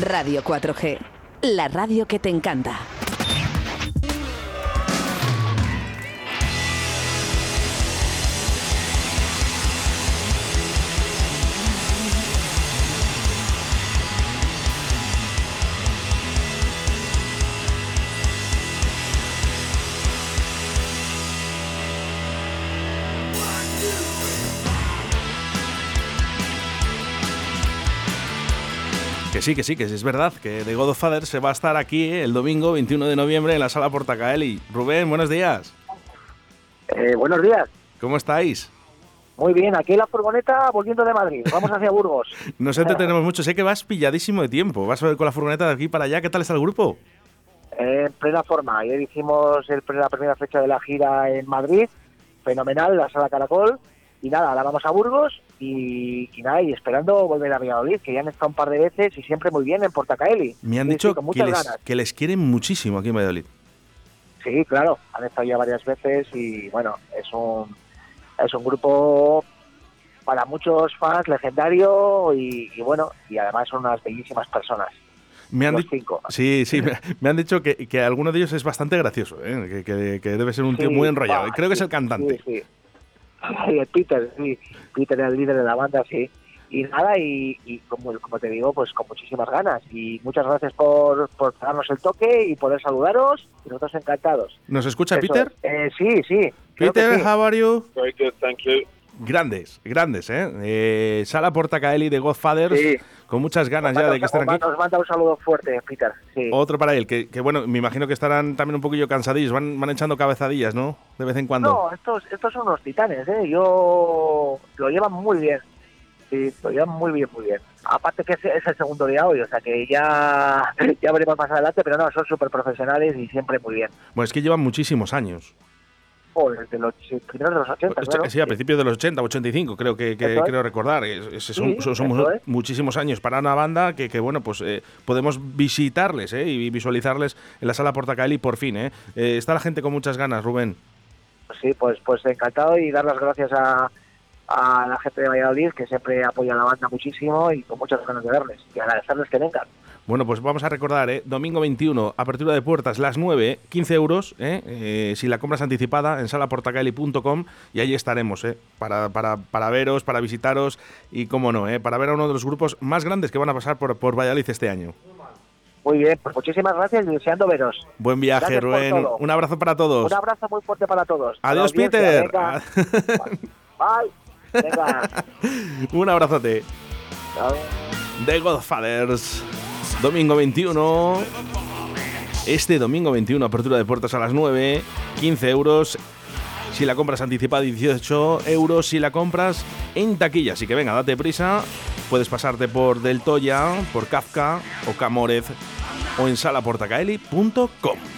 Radio 4G, la radio que te encanta. Que sí, que sí, que es verdad, que The God of Father se va a estar aquí eh, el domingo 21 de noviembre en la sala Portacaeli. Rubén, buenos días. Eh, buenos días. ¿Cómo estáis? Muy bien, aquí en la furgoneta volviendo de Madrid. Vamos hacia Burgos. no sé, te tenemos mucho. Sé que vas pilladísimo de tiempo. Vas a ver con la furgoneta de aquí para allá. ¿Qué tal está el grupo? en plena forma. Ayer hicimos el, la primera fecha de la gira en Madrid. Fenomenal, la sala Caracol. Y nada, ahora vamos a Burgos y, nada, y esperando volver a Valladolid, que ya han estado un par de veces y siempre muy bien en Portacaeli. Me han dicho que, les, que les quieren muchísimo aquí en Valladolid. Sí, claro, han estado ya varias veces y bueno, es un, es un grupo para muchos fans legendario y, bueno, y además son unas bellísimas personas. Me han, dicho, sí, sí, me, han dicho que, que, alguno de ellos es bastante gracioso, ¿eh? que, que, debe ser un tío muy enrollado. Creo que es el cantante. Sí, Peter, sí. Peter es el líder de la banda, sí. Y nada, y, como, como, te digo, pues con muchísimas ganas. Y muchas gracias por, por darnos el toque y poder saludaros. Y nosotros encantados. ¿Nos escucha Peter? Eh, sí, sí. Peter, how are you? Very good, thank you. Grandes, grandes, ¿eh? eh Sala Portacaeli de Godfathers. Sí con muchas ganas ya de que estén aquí. Nos manda un saludo fuerte, Peter. Otro para él, que, bueno, me imagino que estarán también un poquillo cansadillos, van, van echando cabezadillas, ¿no? De vez en cuando. No, estos, estos son unos titanes, ¿eh? Yo lo llevan muy bien. Sí, lo llevan muy bien, muy bien. Aparte que es, el segundo día hoy, o sea que ya, ya veremos más adelante, pero no, son súper profesionales y siempre muy bien. Bueno, es que llevan muchísimos años desde los primeros de los 80. Pues, sí, a principios de los 80, 85, creo que, creo recordar. son, muchísimos años para una banda que, que bueno, pues eh, podemos visitarles eh, y visualizarles en la sala Portacali por fin. Eh. eh. está la gente con muchas ganas, Rubén. Sí, pues, pues encantado y dar las gracias a, a la gente de Valladolid que siempre apoya a la banda muchísimo y con muchas ganas de verles y agradecerles que vengan. Bueno, pues vamos a recordar, ¿eh? domingo 21, apertura de puertas, las 9, 15 euros, ¿eh? Eh, si la compras anticipada en salaportacali.com y ahí estaremos. Para, para, para, veros, para visitaros y, cómo no, para ver a uno de los grupos más grandes que van a pasar por, por Valladolid este año. Muy bien, pues muchísimas gracias y deseando veros. Buen viaje, Rubén. Un abrazo para todos. Un abrazo muy fuerte para todos. Adiós, Peter. Bye. Venga. Un abrazote. The Godfathers. Domingo 21. Este domingo 21, apertura de puertas a las 9, 15 euros. Si la compras anticipada, 18 euros. Si la compras en taquilla. Así que venga, date prisa. Puedes pasarte por Del Toya, por Kafka o Camorez o en salaportacaeli.com.